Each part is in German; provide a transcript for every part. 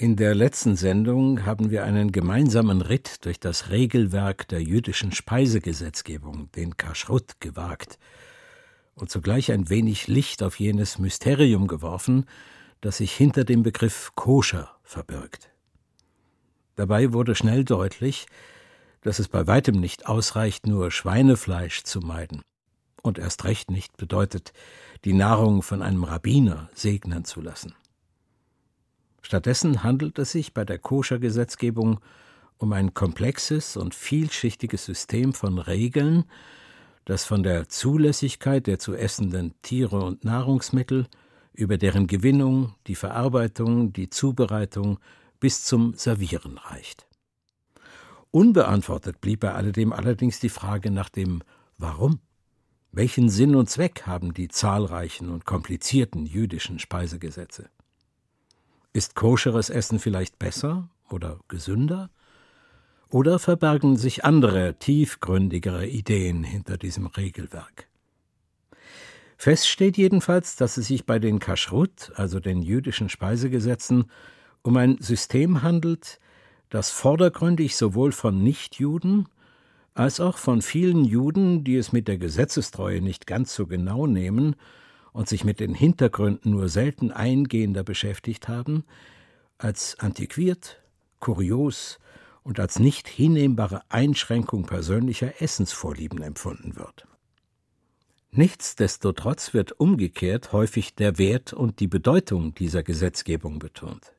In der letzten Sendung haben wir einen gemeinsamen Ritt durch das Regelwerk der jüdischen Speisegesetzgebung, den Kashrut, gewagt und zugleich ein wenig Licht auf jenes Mysterium geworfen, das sich hinter dem Begriff Koscher verbirgt. Dabei wurde schnell deutlich, dass es bei weitem nicht ausreicht, nur Schweinefleisch zu meiden und erst recht nicht bedeutet, die Nahrung von einem Rabbiner segnen zu lassen. Stattdessen handelt es sich bei der Koscher-Gesetzgebung um ein komplexes und vielschichtiges System von Regeln, das von der Zulässigkeit der zu essenden Tiere und Nahrungsmittel über deren Gewinnung, die Verarbeitung, die Zubereitung bis zum Servieren reicht. Unbeantwortet blieb bei alledem allerdings die Frage nach dem Warum. Welchen Sinn und Zweck haben die zahlreichen und komplizierten jüdischen Speisegesetze? Ist koscheres Essen vielleicht besser oder gesünder? Oder verbergen sich andere, tiefgründigere Ideen hinter diesem Regelwerk? Fest steht jedenfalls, dass es sich bei den Kashrut, also den jüdischen Speisegesetzen, um ein System handelt, das vordergründig sowohl von Nichtjuden als auch von vielen Juden, die es mit der Gesetzestreue nicht ganz so genau nehmen, und sich mit den Hintergründen nur selten eingehender beschäftigt haben, als antiquiert, kurios und als nicht hinnehmbare Einschränkung persönlicher Essensvorlieben empfunden wird. Nichtsdestotrotz wird umgekehrt häufig der Wert und die Bedeutung dieser Gesetzgebung betont.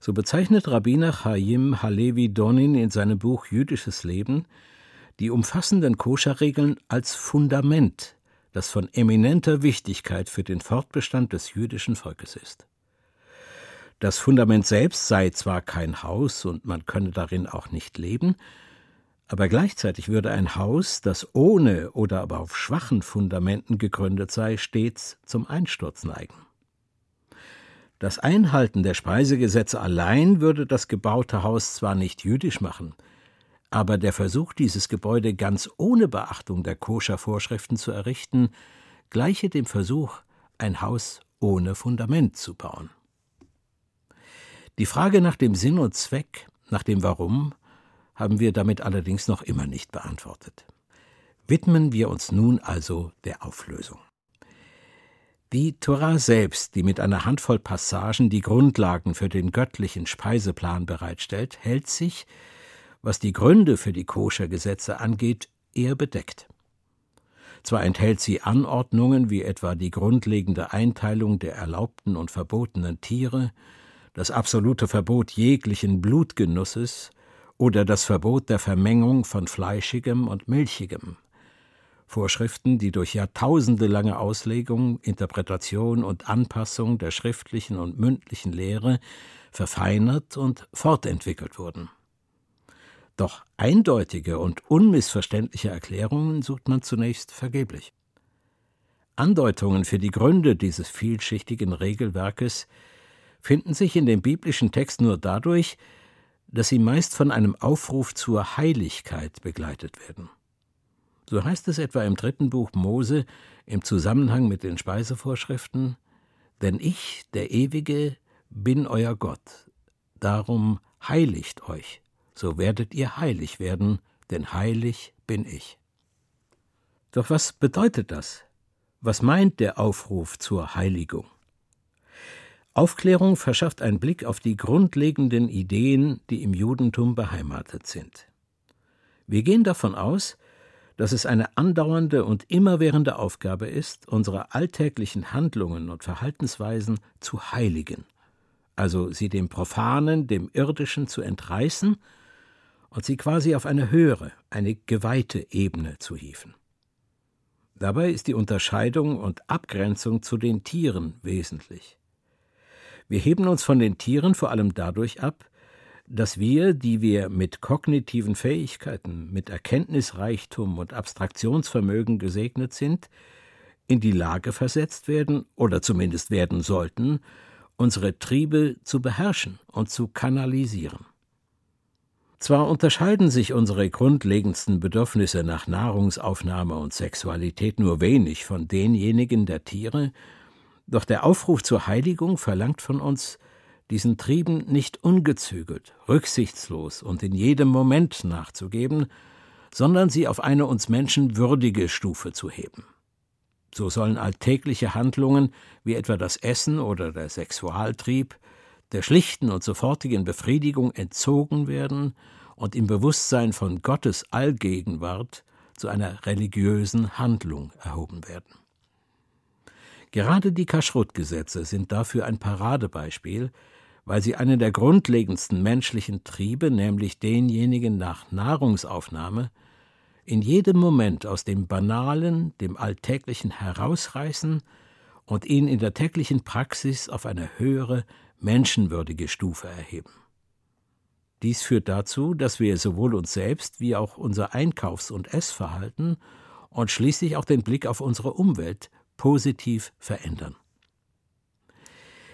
So bezeichnet Rabbiner Chaim Halevi Donin in seinem Buch Jüdisches Leben die umfassenden Koscherregeln als Fundament das von eminenter Wichtigkeit für den Fortbestand des jüdischen Volkes ist. Das Fundament selbst sei zwar kein Haus und man könne darin auch nicht leben, aber gleichzeitig würde ein Haus, das ohne oder aber auf schwachen Fundamenten gegründet sei, stets zum Einsturz neigen. Das Einhalten der Speisegesetze allein würde das gebaute Haus zwar nicht jüdisch machen, aber der Versuch, dieses Gebäude ganz ohne Beachtung der Koscher-Vorschriften zu errichten, gleiche dem Versuch, ein Haus ohne Fundament zu bauen. Die Frage nach dem Sinn und Zweck, nach dem Warum, haben wir damit allerdings noch immer nicht beantwortet. Widmen wir uns nun also der Auflösung. Die Torah selbst, die mit einer Handvoll Passagen die Grundlagen für den göttlichen Speiseplan bereitstellt, hält sich, was die Gründe für die Koscher-Gesetze angeht, eher bedeckt. Zwar enthält sie Anordnungen wie etwa die grundlegende Einteilung der erlaubten und verbotenen Tiere, das absolute Verbot jeglichen Blutgenusses oder das Verbot der Vermengung von Fleischigem und Milchigem. Vorschriften, die durch jahrtausendelange Auslegung, Interpretation und Anpassung der schriftlichen und mündlichen Lehre verfeinert und fortentwickelt wurden. Doch eindeutige und unmissverständliche Erklärungen sucht man zunächst vergeblich. Andeutungen für die Gründe dieses vielschichtigen Regelwerkes finden sich in dem biblischen Text nur dadurch, dass sie meist von einem Aufruf zur Heiligkeit begleitet werden. So heißt es etwa im dritten Buch Mose im Zusammenhang mit den Speisevorschriften Denn ich, der Ewige, bin euer Gott, darum heiligt euch, so werdet ihr heilig werden, denn heilig bin ich. Doch was bedeutet das? Was meint der Aufruf zur Heiligung? Aufklärung verschafft einen Blick auf die grundlegenden Ideen, die im Judentum beheimatet sind. Wir gehen davon aus, dass es eine andauernde und immerwährende Aufgabe ist, unsere alltäglichen Handlungen und Verhaltensweisen zu heiligen, also sie dem Profanen, dem Irdischen zu entreißen und sie quasi auf eine höhere, eine geweihte Ebene zu hieven. Dabei ist die Unterscheidung und Abgrenzung zu den Tieren wesentlich. Wir heben uns von den Tieren vor allem dadurch ab, dass wir, die wir mit kognitiven Fähigkeiten, mit Erkenntnisreichtum und Abstraktionsvermögen gesegnet sind, in die Lage versetzt werden oder zumindest werden sollten, unsere Triebe zu beherrschen und zu kanalisieren. Zwar unterscheiden sich unsere grundlegendsten Bedürfnisse nach Nahrungsaufnahme und Sexualität nur wenig von denjenigen der Tiere, doch der Aufruf zur Heiligung verlangt von uns, diesen Trieben nicht ungezügelt, rücksichtslos und in jedem Moment nachzugeben, sondern sie auf eine uns Menschen würdige Stufe zu heben. So sollen alltägliche Handlungen wie etwa das Essen oder der Sexualtrieb der schlichten und sofortigen Befriedigung entzogen werden und im Bewusstsein von Gottes Allgegenwart zu einer religiösen Handlung erhoben werden. Gerade die Kaschrut-Gesetze sind dafür ein Paradebeispiel, weil sie einen der grundlegendsten menschlichen Triebe, nämlich denjenigen nach Nahrungsaufnahme, in jedem Moment aus dem Banalen, dem Alltäglichen herausreißen und ihn in der täglichen Praxis auf eine höhere, menschenwürdige Stufe erheben. Dies führt dazu, dass wir sowohl uns selbst wie auch unser Einkaufs- und Essverhalten und schließlich auch den Blick auf unsere Umwelt positiv verändern.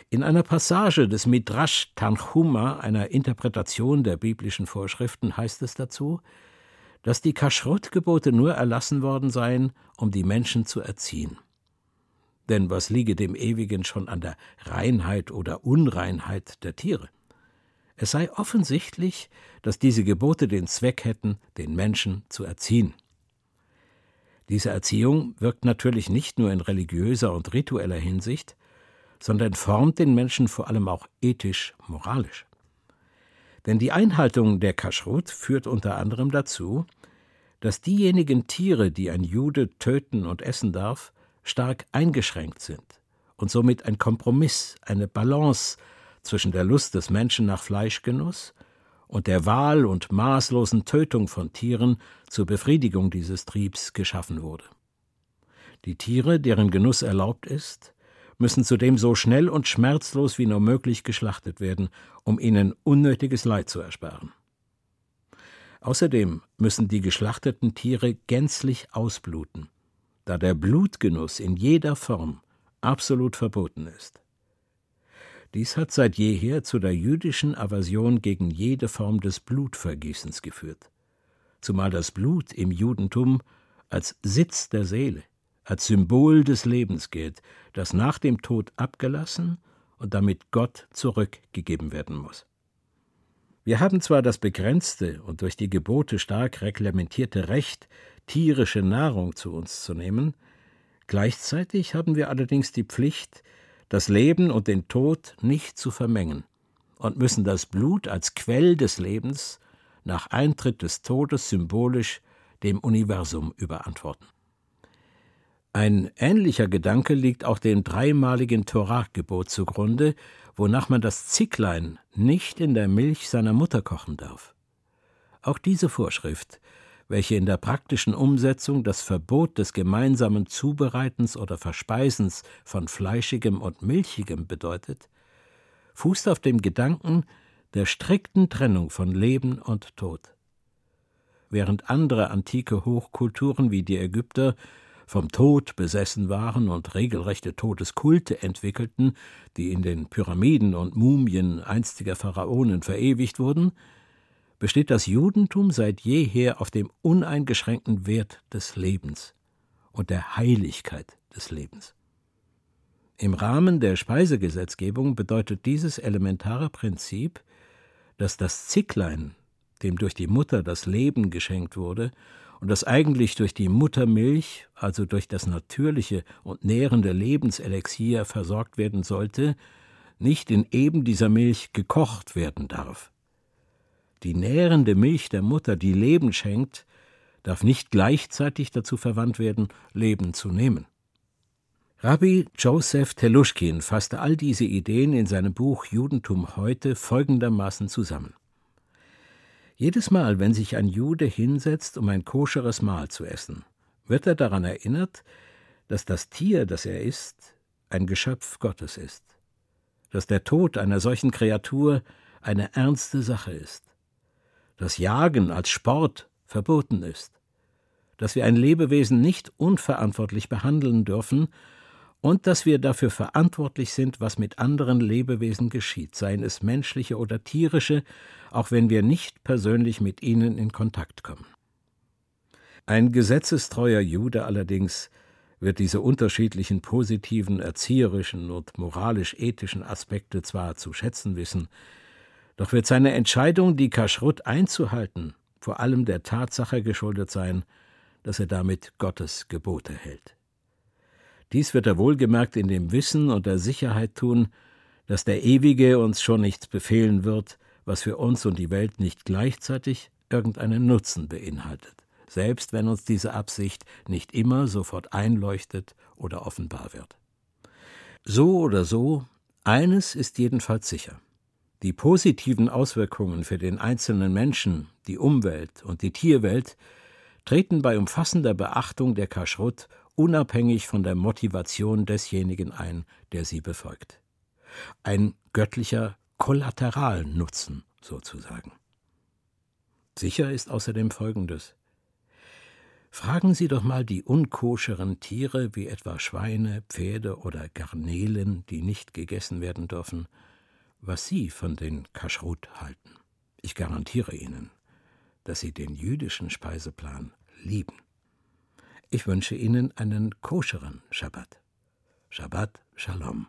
In einer Passage des Midrash Tanchuma, einer Interpretation der biblischen Vorschriften, heißt es dazu, dass die Kashrut-Gebote nur erlassen worden seien, um die Menschen zu erziehen. Denn was liege dem Ewigen schon an der Reinheit oder Unreinheit der Tiere? Es sei offensichtlich, dass diese Gebote den Zweck hätten, den Menschen zu erziehen. Diese Erziehung wirkt natürlich nicht nur in religiöser und ritueller Hinsicht, sondern formt den Menschen vor allem auch ethisch, moralisch. Denn die Einhaltung der Kashrut führt unter anderem dazu, dass diejenigen Tiere, die ein Jude töten und essen darf, stark eingeschränkt sind und somit ein Kompromiss, eine Balance zwischen der Lust des Menschen nach Fleischgenuss und der Wahl und maßlosen Tötung von Tieren zur Befriedigung dieses Triebs geschaffen wurde. Die Tiere, deren Genuss erlaubt ist, müssen zudem so schnell und schmerzlos wie nur möglich geschlachtet werden, um ihnen unnötiges Leid zu ersparen. Außerdem müssen die geschlachteten Tiere gänzlich ausbluten, da der Blutgenuss in jeder Form absolut verboten ist. Dies hat seit jeher zu der jüdischen Aversion gegen jede Form des Blutvergießens geführt, zumal das Blut im Judentum als Sitz der Seele, als Symbol des Lebens gilt, das nach dem Tod abgelassen und damit Gott zurückgegeben werden muss. Wir haben zwar das begrenzte und durch die Gebote stark reglementierte Recht, tierische Nahrung zu uns zu nehmen, gleichzeitig haben wir allerdings die Pflicht, das Leben und den Tod nicht zu vermengen und müssen das Blut als Quell des Lebens nach Eintritt des Todes symbolisch dem Universum überantworten. Ein ähnlicher Gedanke liegt auch dem dreimaligen Torah-Gebot zugrunde, wonach man das Zicklein nicht in der Milch seiner Mutter kochen darf. Auch diese Vorschrift, welche in der praktischen Umsetzung das Verbot des gemeinsamen Zubereitens oder Verspeisens von Fleischigem und Milchigem bedeutet, fußt auf dem Gedanken der strikten Trennung von Leben und Tod. Während andere antike Hochkulturen wie die Ägypter vom Tod besessen waren und regelrechte Todeskulte entwickelten, die in den Pyramiden und Mumien einstiger Pharaonen verewigt wurden, besteht das Judentum seit jeher auf dem uneingeschränkten Wert des Lebens und der Heiligkeit des Lebens. Im Rahmen der Speisegesetzgebung bedeutet dieses elementare Prinzip, dass das Zicklein, dem durch die Mutter das Leben geschenkt wurde und das eigentlich durch die Muttermilch, also durch das natürliche und nährende Lebenselixier versorgt werden sollte, nicht in eben dieser Milch gekocht werden darf. Die nährende Milch der Mutter, die Leben schenkt, darf nicht gleichzeitig dazu verwandt werden, Leben zu nehmen. Rabbi Joseph Teluschkin fasste all diese Ideen in seinem Buch Judentum heute folgendermaßen zusammen. Jedes Mal, wenn sich ein Jude hinsetzt, um ein koscheres Mahl zu essen, wird er daran erinnert, dass das Tier, das er isst, ein Geschöpf Gottes ist, dass der Tod einer solchen Kreatur eine ernste Sache ist, dass Jagen als Sport verboten ist, dass wir ein Lebewesen nicht unverantwortlich behandeln dürfen und dass wir dafür verantwortlich sind, was mit anderen Lebewesen geschieht, seien es menschliche oder tierische, auch wenn wir nicht persönlich mit ihnen in Kontakt kommen. Ein gesetzestreuer Jude allerdings wird diese unterschiedlichen positiven, erzieherischen und moralisch-ethischen Aspekte zwar zu schätzen wissen, doch wird seine Entscheidung, die Kaschrut einzuhalten, vor allem der Tatsache geschuldet sein, dass er damit Gottes Gebote hält. Dies wird er wohlgemerkt in dem Wissen und der Sicherheit tun, dass der Ewige uns schon nichts befehlen wird, was für uns und die Welt nicht gleichzeitig irgendeinen Nutzen beinhaltet, selbst wenn uns diese Absicht nicht immer sofort einleuchtet oder offenbar wird. So oder so, eines ist jedenfalls sicher. Die positiven Auswirkungen für den einzelnen Menschen, die Umwelt und die Tierwelt treten bei umfassender Beachtung der Kaschrut unabhängig von der Motivation desjenigen ein, der sie befolgt. Ein göttlicher Kollateralnutzen sozusagen. Sicher ist außerdem Folgendes. Fragen Sie doch mal die unkoscheren Tiere wie etwa Schweine, Pferde oder Garnelen, die nicht gegessen werden dürfen, was Sie von den Kaschrut halten. Ich garantiere Ihnen, dass Sie den jüdischen Speiseplan lieben. Ich wünsche Ihnen einen koscheren Schabbat. Shabbat Shalom.